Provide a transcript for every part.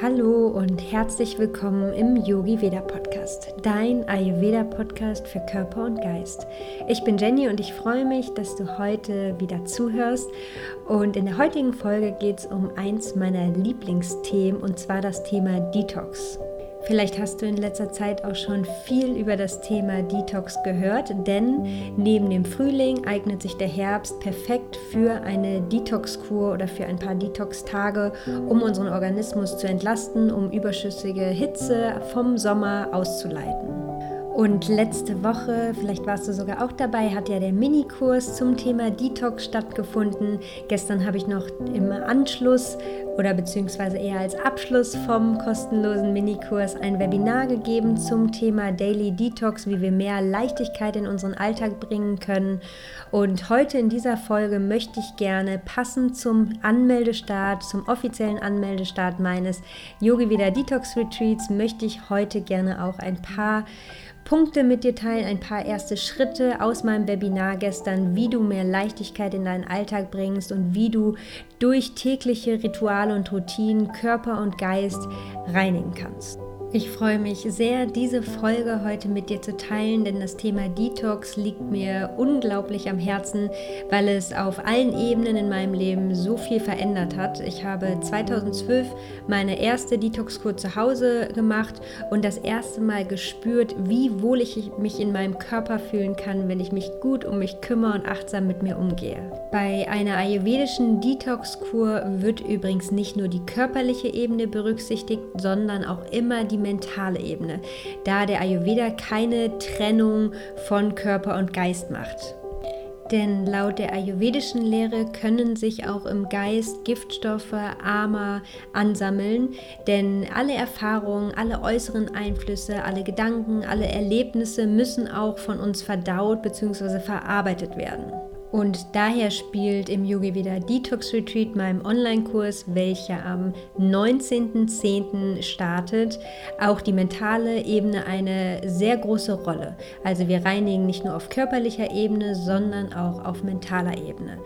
Hallo und herzlich willkommen im Yogi Veda Podcast, dein Ayurveda Podcast für Körper und Geist. Ich bin Jenny und ich freue mich, dass du heute wieder zuhörst. Und in der heutigen Folge geht es um eins meiner Lieblingsthemen und zwar das Thema Detox. Vielleicht hast du in letzter Zeit auch schon viel über das Thema Detox gehört, denn neben dem Frühling eignet sich der Herbst perfekt für eine Detox-Kur oder für ein paar Detox-Tage, um unseren Organismus zu entlasten, um überschüssige Hitze vom Sommer auszuleiten. Und letzte Woche, vielleicht warst du sogar auch dabei, hat ja der Minikurs zum Thema Detox stattgefunden. Gestern habe ich noch im Anschluss oder beziehungsweise eher als Abschluss vom kostenlosen Minikurs ein Webinar gegeben zum Thema Daily Detox, wie wir mehr Leichtigkeit in unseren Alltag bringen können. Und heute in dieser Folge möchte ich gerne passend zum Anmeldestart, zum offiziellen Anmeldestart meines Yogi Vida Detox Retreats, möchte ich heute gerne auch ein paar Punkte mit dir teilen, ein paar erste Schritte aus meinem Webinar gestern, wie du mehr Leichtigkeit in deinen Alltag bringst und wie du durch tägliche Rituale und Routinen Körper und Geist reinigen kannst. Ich freue mich sehr, diese Folge heute mit dir zu teilen, denn das Thema Detox liegt mir unglaublich am Herzen, weil es auf allen Ebenen in meinem Leben so viel verändert hat. Ich habe 2012 meine erste Detox-Kur zu Hause gemacht und das erste Mal gespürt, wie wohl ich mich in meinem Körper fühlen kann, wenn ich mich gut um mich kümmere und achtsam mit mir umgehe. Bei einer ayurvedischen Detox-Kur wird übrigens nicht nur die körperliche Ebene berücksichtigt, sondern auch immer die die mentale Ebene, da der Ayurveda keine Trennung von Körper und Geist macht. Denn laut der ayurvedischen Lehre können sich auch im Geist Giftstoffe, Ama ansammeln, denn alle Erfahrungen, alle äußeren Einflüsse, alle Gedanken, alle Erlebnisse müssen auch von uns verdaut bzw. verarbeitet werden. Und daher spielt im Yogi Veda Detox Retreat, meinem Online-Kurs, welcher am 19.10. startet, auch die mentale Ebene eine sehr große Rolle. Also wir reinigen nicht nur auf körperlicher Ebene, sondern auch auf mentaler Ebene.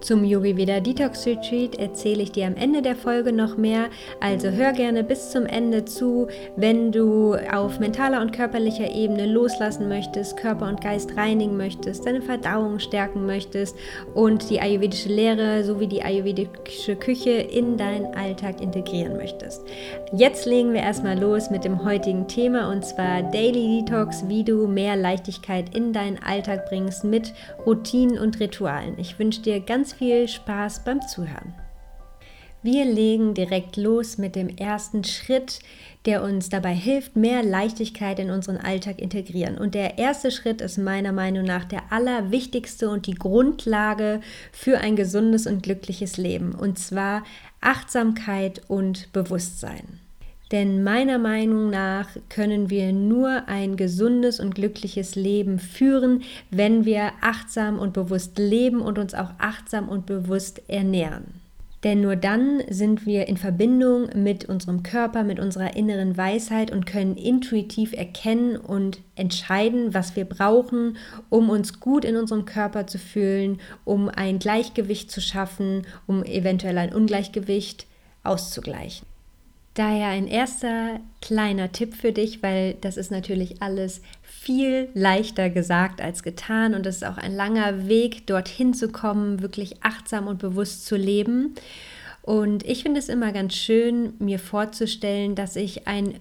Zum Yogi Veda Detox Retreat erzähle ich dir am Ende der Folge noch mehr. Also hör gerne bis zum Ende zu, wenn du auf mentaler und körperlicher Ebene loslassen möchtest, Körper und Geist reinigen möchtest, deine Verdauung stärken möchtest und die ayurvedische Lehre sowie die ayurvedische Küche in deinen Alltag integrieren möchtest. Jetzt legen wir erstmal los mit dem heutigen Thema und zwar Daily Detox, wie du mehr Leichtigkeit in deinen Alltag bringst mit Routinen und Ritualen. Ich wünsche dir ganz ganz viel Spaß beim Zuhören. Wir legen direkt los mit dem ersten Schritt, der uns dabei hilft, mehr Leichtigkeit in unseren Alltag integrieren. Und der erste Schritt ist meiner Meinung nach der allerwichtigste und die Grundlage für ein gesundes und glückliches Leben. Und zwar Achtsamkeit und Bewusstsein. Denn meiner Meinung nach können wir nur ein gesundes und glückliches Leben führen, wenn wir achtsam und bewusst leben und uns auch achtsam und bewusst ernähren. Denn nur dann sind wir in Verbindung mit unserem Körper, mit unserer inneren Weisheit und können intuitiv erkennen und entscheiden, was wir brauchen, um uns gut in unserem Körper zu fühlen, um ein Gleichgewicht zu schaffen, um eventuell ein Ungleichgewicht auszugleichen. Daher ein erster kleiner Tipp für dich, weil das ist natürlich alles viel leichter gesagt als getan und es ist auch ein langer Weg, dorthin zu kommen, wirklich achtsam und bewusst zu leben. Und ich finde es immer ganz schön, mir vorzustellen, dass ich ein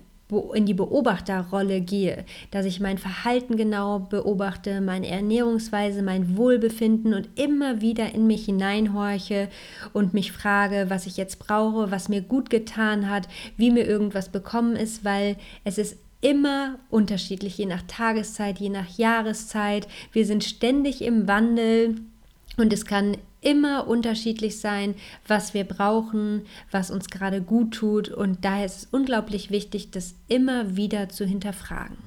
in die Beobachterrolle gehe, dass ich mein Verhalten genau beobachte, meine Ernährungsweise, mein Wohlbefinden und immer wieder in mich hineinhorche und mich frage, was ich jetzt brauche, was mir gut getan hat, wie mir irgendwas bekommen ist, weil es ist immer unterschiedlich, je nach Tageszeit, je nach Jahreszeit. Wir sind ständig im Wandel und es kann immer unterschiedlich sein, was wir brauchen, was uns gerade gut tut. Und daher ist es unglaublich wichtig, das immer wieder zu hinterfragen.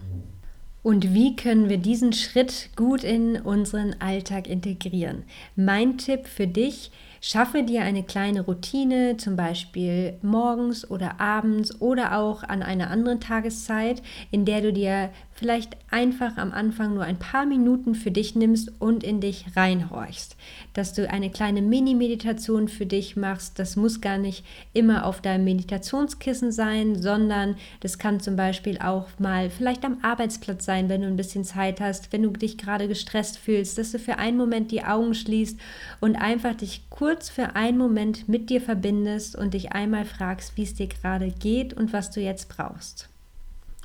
Und wie können wir diesen Schritt gut in unseren Alltag integrieren? Mein Tipp für dich, schaffe dir eine kleine Routine, zum Beispiel morgens oder abends oder auch an einer anderen Tageszeit, in der du dir vielleicht einfach am Anfang nur ein paar Minuten für dich nimmst und in dich reinhorchst. Dass du eine kleine Mini-Meditation für dich machst. Das muss gar nicht immer auf deinem Meditationskissen sein, sondern das kann zum Beispiel auch mal vielleicht am Arbeitsplatz sein, wenn du ein bisschen Zeit hast, wenn du dich gerade gestresst fühlst, dass du für einen Moment die Augen schließt und einfach dich kurz für einen Moment mit dir verbindest und dich einmal fragst, wie es dir gerade geht und was du jetzt brauchst.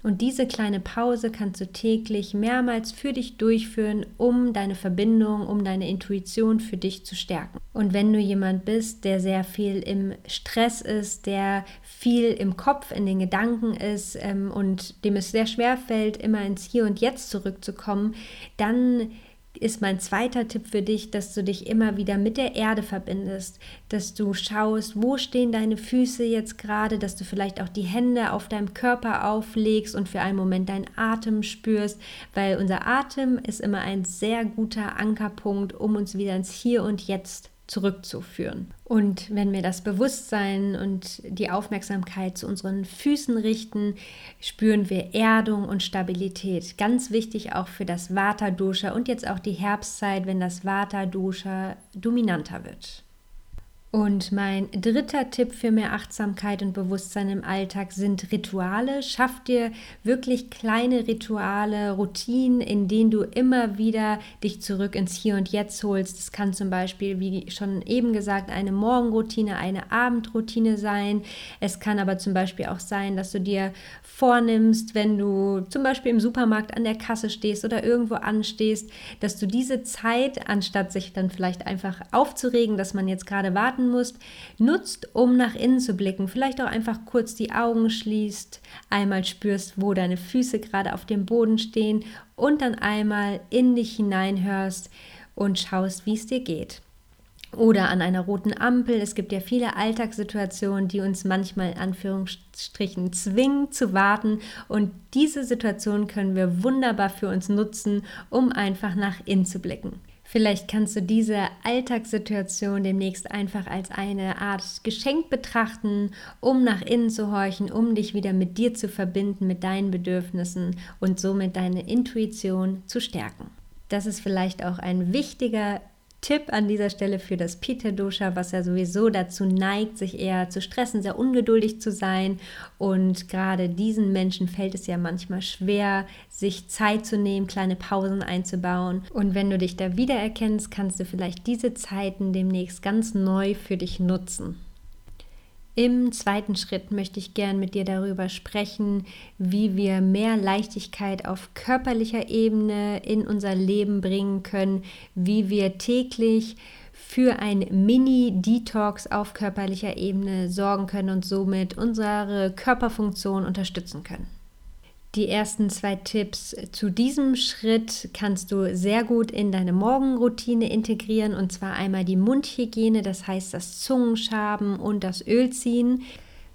Und diese kleine Pause kannst du täglich mehrmals für dich durchführen, um deine Verbindung, um deine Intuition für dich zu stärken. Und wenn du jemand bist, der sehr viel im Stress ist, der viel im Kopf, in den Gedanken ist ähm, und dem es sehr schwer fällt, immer ins Hier und Jetzt zurückzukommen, dann ist mein zweiter Tipp für dich, dass du dich immer wieder mit der Erde verbindest, dass du schaust, wo stehen deine Füße jetzt gerade, dass du vielleicht auch die Hände auf deinem Körper auflegst und für einen Moment deinen Atem spürst, weil unser Atem ist immer ein sehr guter Ankerpunkt, um uns wieder ins Hier und Jetzt zurückzuführen. Und wenn wir das Bewusstsein und die Aufmerksamkeit zu unseren Füßen richten, spüren wir Erdung und Stabilität. Ganz wichtig auch für das Vata-Dosha und jetzt auch die Herbstzeit, wenn das Vata-Dosha dominanter wird. Und mein dritter Tipp für mehr Achtsamkeit und Bewusstsein im Alltag sind Rituale. Schaff dir wirklich kleine Rituale, Routinen, in denen du immer wieder dich zurück ins Hier und Jetzt holst. Das kann zum Beispiel, wie schon eben gesagt, eine Morgenroutine, eine Abendroutine sein. Es kann aber zum Beispiel auch sein, dass du dir vornimmst, wenn du zum Beispiel im Supermarkt an der Kasse stehst oder irgendwo anstehst, dass du diese Zeit, anstatt sich dann vielleicht einfach aufzuregen, dass man jetzt gerade wartet, warten musst, nutzt, um nach innen zu blicken. Vielleicht auch einfach kurz die Augen schließt, einmal spürst, wo deine Füße gerade auf dem Boden stehen und dann einmal in dich hineinhörst und schaust, wie es dir geht. Oder an einer roten Ampel. Es gibt ja viele Alltagssituationen, die uns manchmal in Anführungsstrichen zwingen zu warten. Und diese Situation können wir wunderbar für uns nutzen, um einfach nach innen zu blicken. Vielleicht kannst du diese Alltagssituation demnächst einfach als eine Art Geschenk betrachten, um nach innen zu horchen, um dich wieder mit dir zu verbinden, mit deinen Bedürfnissen und somit deine Intuition zu stärken. Das ist vielleicht auch ein wichtiger Tipp an dieser Stelle für das Pitta-Dosha, was ja sowieso dazu neigt, sich eher zu stressen, sehr ungeduldig zu sein. Und gerade diesen Menschen fällt es ja manchmal schwer, sich Zeit zu nehmen, kleine Pausen einzubauen. Und wenn du dich da wiedererkennst, kannst du vielleicht diese Zeiten demnächst ganz neu für dich nutzen. Im zweiten Schritt möchte ich gern mit dir darüber sprechen, wie wir mehr Leichtigkeit auf körperlicher Ebene in unser Leben bringen können, wie wir täglich für ein Mini-Detox auf körperlicher Ebene sorgen können und somit unsere Körperfunktion unterstützen können. Die ersten zwei Tipps zu diesem Schritt kannst du sehr gut in deine Morgenroutine integrieren und zwar einmal die Mundhygiene, das heißt das Zungenschaben und das Ölziehen.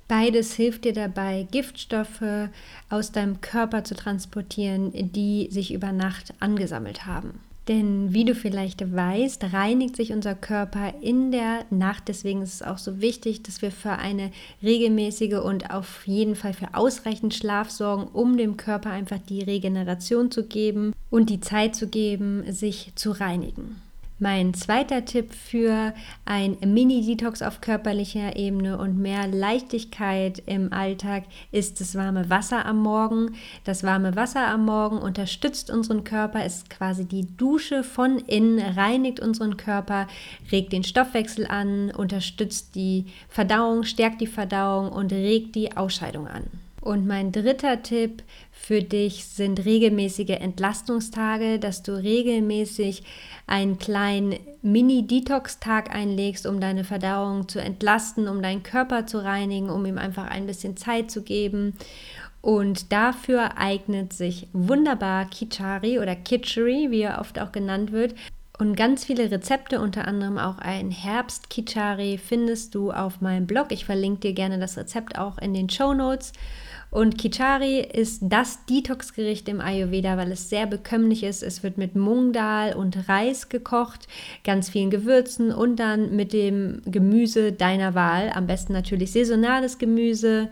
Beides hilft dir dabei, Giftstoffe aus deinem Körper zu transportieren, die sich über Nacht angesammelt haben. Denn wie du vielleicht weißt, reinigt sich unser Körper in der Nacht. Deswegen ist es auch so wichtig, dass wir für eine regelmäßige und auf jeden Fall für ausreichend Schlaf sorgen, um dem Körper einfach die Regeneration zu geben und die Zeit zu geben, sich zu reinigen. Mein zweiter Tipp für ein Mini-Detox auf körperlicher Ebene und mehr Leichtigkeit im Alltag ist das warme Wasser am Morgen. Das warme Wasser am Morgen unterstützt unseren Körper, ist quasi die Dusche von innen, reinigt unseren Körper, regt den Stoffwechsel an, unterstützt die Verdauung, stärkt die Verdauung und regt die Ausscheidung an. Und mein dritter Tipp für dich sind regelmäßige Entlastungstage, dass du regelmäßig einen kleinen Mini-Detox-Tag einlegst, um deine Verdauung zu entlasten, um deinen Körper zu reinigen, um ihm einfach ein bisschen Zeit zu geben. Und dafür eignet sich wunderbar Kichari oder Kitchery, wie er oft auch genannt wird. Und ganz viele Rezepte, unter anderem auch ein Herbst-Kichari, findest du auf meinem Blog. Ich verlinke dir gerne das Rezept auch in den Show Notes. Und Kichari ist das Detox-Gericht im Ayurveda, weil es sehr bekömmlich ist. Es wird mit Mungdal und Reis gekocht, ganz vielen Gewürzen und dann mit dem Gemüse deiner Wahl. Am besten natürlich saisonales Gemüse.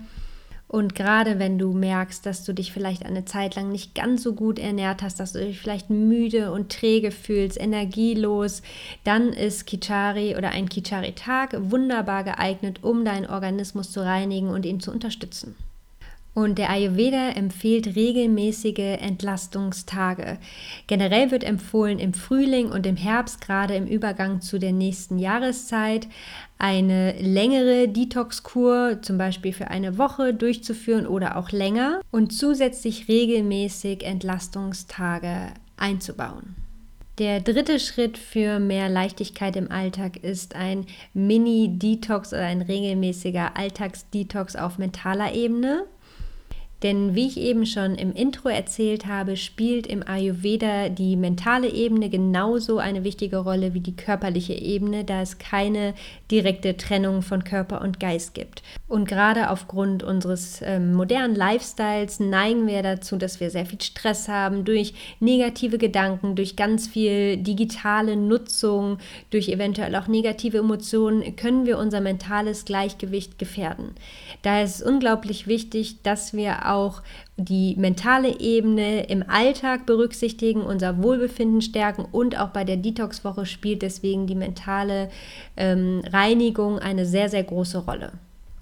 Und gerade wenn du merkst, dass du dich vielleicht eine Zeit lang nicht ganz so gut ernährt hast, dass du dich vielleicht müde und träge fühlst, energielos, dann ist Kichari oder ein Kichari-Tag wunderbar geeignet, um deinen Organismus zu reinigen und ihn zu unterstützen. Und der Ayurveda empfiehlt regelmäßige Entlastungstage. Generell wird empfohlen, im Frühling und im Herbst, gerade im Übergang zu der nächsten Jahreszeit, eine längere Detox-Kur, zum Beispiel für eine Woche, durchzuführen oder auch länger und zusätzlich regelmäßig Entlastungstage einzubauen. Der dritte Schritt für mehr Leichtigkeit im Alltag ist ein Mini-Detox oder ein regelmäßiger Alltagsdetox auf mentaler Ebene. Denn wie ich eben schon im Intro erzählt habe, spielt im Ayurveda die mentale Ebene genauso eine wichtige Rolle wie die körperliche Ebene, da es keine direkte Trennung von Körper und Geist gibt. Und gerade aufgrund unseres ähm, modernen Lifestyles neigen wir dazu, dass wir sehr viel Stress haben durch negative Gedanken, durch ganz viel digitale Nutzung, durch eventuell auch negative Emotionen, können wir unser mentales Gleichgewicht gefährden. Daher ist es unglaublich wichtig, dass wir auch die mentale Ebene im Alltag berücksichtigen, unser Wohlbefinden stärken und auch bei der Detox-Woche spielt deswegen die mentale ähm, Reinigung eine sehr, sehr große Rolle.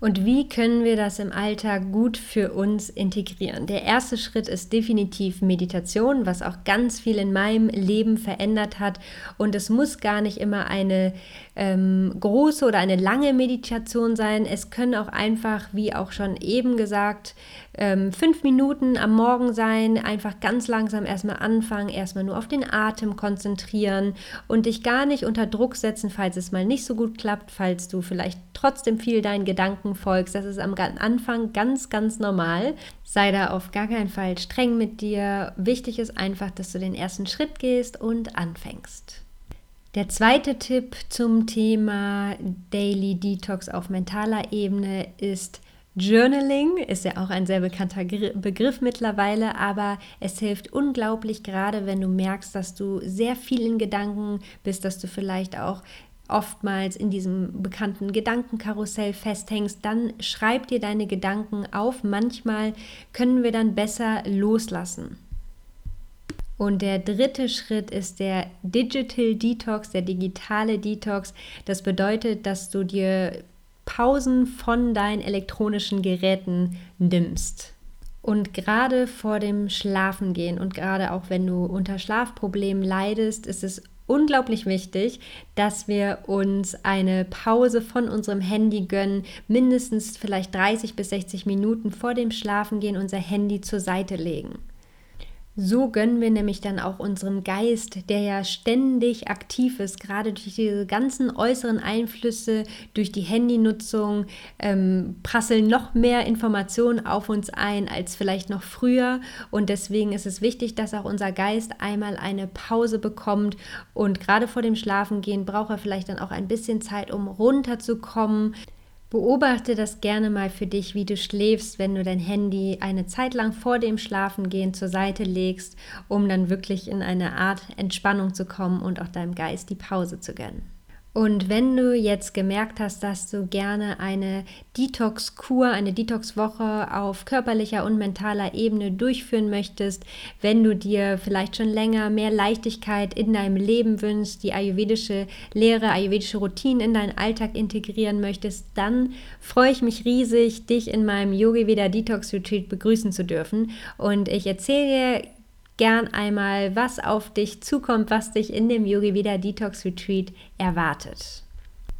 Und wie können wir das im Alltag gut für uns integrieren? Der erste Schritt ist definitiv Meditation, was auch ganz viel in meinem Leben verändert hat. Und es muss gar nicht immer eine ähm, große oder eine lange Meditation sein. Es können auch einfach, wie auch schon eben gesagt, ähm, fünf Minuten am Morgen sein, einfach ganz langsam erstmal anfangen, erstmal nur auf den Atem konzentrieren und dich gar nicht unter Druck setzen, falls es mal nicht so gut klappt, falls du vielleicht trotzdem viel deinen Gedanken folgst. Das ist am Anfang ganz, ganz normal. Sei da auf gar keinen Fall streng mit dir. Wichtig ist einfach, dass du den ersten Schritt gehst und anfängst. Der zweite Tipp zum Thema Daily Detox auf mentaler Ebene ist Journaling. Ist ja auch ein sehr bekannter Begriff mittlerweile, aber es hilft unglaublich, gerade wenn du merkst, dass du sehr viel in Gedanken bist, dass du vielleicht auch oftmals in diesem bekannten Gedankenkarussell festhängst, dann schreib dir deine Gedanken auf. Manchmal können wir dann besser loslassen. Und der dritte Schritt ist der Digital Detox, der digitale Detox. Das bedeutet, dass du dir Pausen von deinen elektronischen Geräten nimmst. Und gerade vor dem Schlafengehen und gerade auch wenn du unter Schlafproblemen leidest, ist es unglaublich wichtig, dass wir uns eine Pause von unserem Handy gönnen, mindestens vielleicht 30 bis 60 Minuten vor dem Schlafengehen unser Handy zur Seite legen. So gönnen wir nämlich dann auch unserem Geist, der ja ständig aktiv ist, gerade durch diese ganzen äußeren Einflüsse, durch die Handynutzung, ähm, prasseln noch mehr Informationen auf uns ein als vielleicht noch früher. Und deswegen ist es wichtig, dass auch unser Geist einmal eine Pause bekommt. Und gerade vor dem Schlafengehen braucht er vielleicht dann auch ein bisschen Zeit, um runterzukommen, Beobachte das gerne mal für dich, wie du schläfst, wenn du dein Handy eine Zeit lang vor dem Schlafengehen zur Seite legst, um dann wirklich in eine Art Entspannung zu kommen und auch deinem Geist die Pause zu gönnen. Und wenn du jetzt gemerkt hast, dass du gerne eine Detox-Kur, eine Detox-Woche auf körperlicher und mentaler Ebene durchführen möchtest, wenn du dir vielleicht schon länger mehr Leichtigkeit in deinem Leben wünschst, die ayurvedische Lehre, ayurvedische Routinen in deinen Alltag integrieren möchtest, dann freue ich mich riesig, dich in meinem Yogi Veda Detox Retreat begrüßen zu dürfen. Und ich erzähle dir gern einmal, was auf dich zukommt, was dich in dem Yogi Veda Detox Retreat erwartet.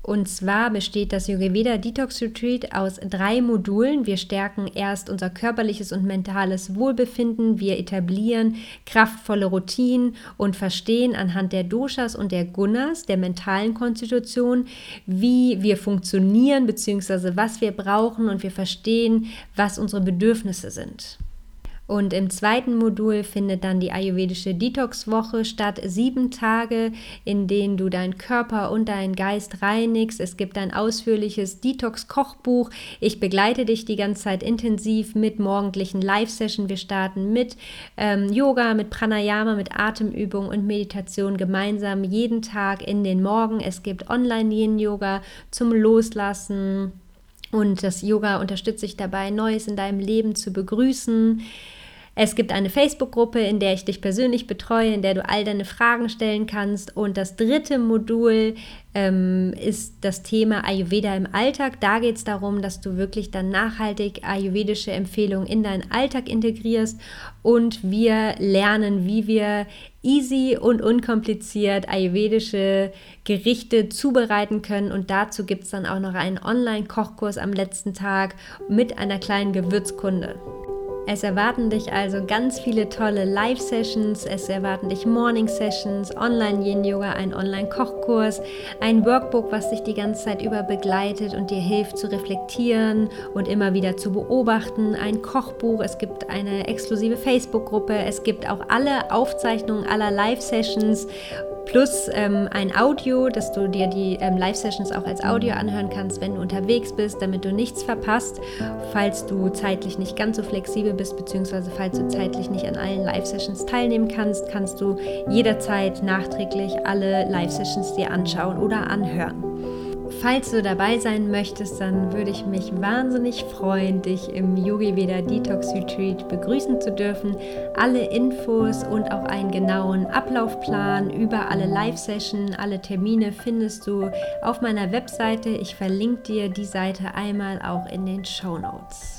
Und zwar besteht das Yogaveda Detox Retreat aus drei Modulen. Wir stärken erst unser körperliches und mentales Wohlbefinden. Wir etablieren kraftvolle Routinen und verstehen anhand der Doshas und der Gunas, der mentalen Konstitution, wie wir funktionieren bzw. was wir brauchen und wir verstehen, was unsere Bedürfnisse sind. Und im zweiten Modul findet dann die ayurvedische Detox-Woche statt. Sieben Tage, in denen du deinen Körper und deinen Geist reinigst. Es gibt ein ausführliches Detox-Kochbuch. Ich begleite dich die ganze Zeit intensiv mit morgendlichen Live-Session. Wir starten mit ähm, Yoga, mit Pranayama, mit Atemübung und Meditation gemeinsam jeden Tag in den Morgen. Es gibt Online-Yin-Yoga zum Loslassen Und das Yoga unterstützt dich dabei, Neues in deinem Leben zu begrüßen. Es gibt eine Facebook-Gruppe, in der ich dich persönlich betreue, in der du all deine Fragen stellen kannst. Und das dritte Modul ähm, ist das Thema Ayurveda im Alltag. Da geht es darum, dass du wirklich dann nachhaltig ayurvedische Empfehlungen in deinen Alltag integrierst und wir lernen, wie wir easy und unkompliziert ayurvedische Gerichte zubereiten können. Und dazu gibt es dann auch noch einen Online-Kochkurs am letzten Tag mit einer kleinen Gewürzkunde. Es erwarten dich also ganz viele tolle Live-Sessions, es erwarten dich Morning-Sessions, Online-Yin-Yoga, ein Online-Kochkurs, ein Workbook, was dich die ganze Zeit über begleitet und dir hilft zu reflektieren und immer wieder zu beobachten, ein Kochbuch, es gibt eine exklusive Facebook-Gruppe, es gibt auch alle Aufzeichnungen aller Live-Sessions plus ähm, ein Audio, dass du dir die ähm, Live-Sessions auch als Audio anhören kannst, wenn du unterwegs bist, damit du nichts verpasst, falls du zeitlich nicht ganz so flexibel bist, beziehungsweise falls du zeitlich nicht an allen Live-Sessions teilnehmen kannst, kannst du jederzeit nachträglich alle Live-Sessions dir anschauen oder anhören. Falls du dabei sein möchtest, dann würde ich mich wahnsinnig freuen, dich im Yogi Veda Detox Retreat begrüßen zu dürfen. Alle Infos und auch einen genauen Ablaufplan über alle Live-Sessions, alle Termine findest du auf meiner Webseite. Ich verlinke dir die Seite einmal auch in den Show Notes.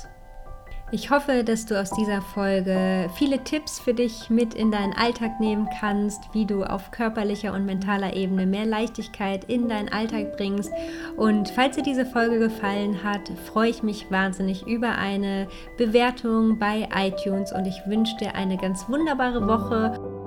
Ich hoffe, dass du aus dieser Folge viele Tipps für dich mit in deinen Alltag nehmen kannst, wie du auf körperlicher und mentaler Ebene mehr Leichtigkeit in deinen Alltag bringst. Und falls dir diese Folge gefallen hat, freue ich mich wahnsinnig über eine Bewertung bei iTunes und ich wünsche dir eine ganz wunderbare Woche.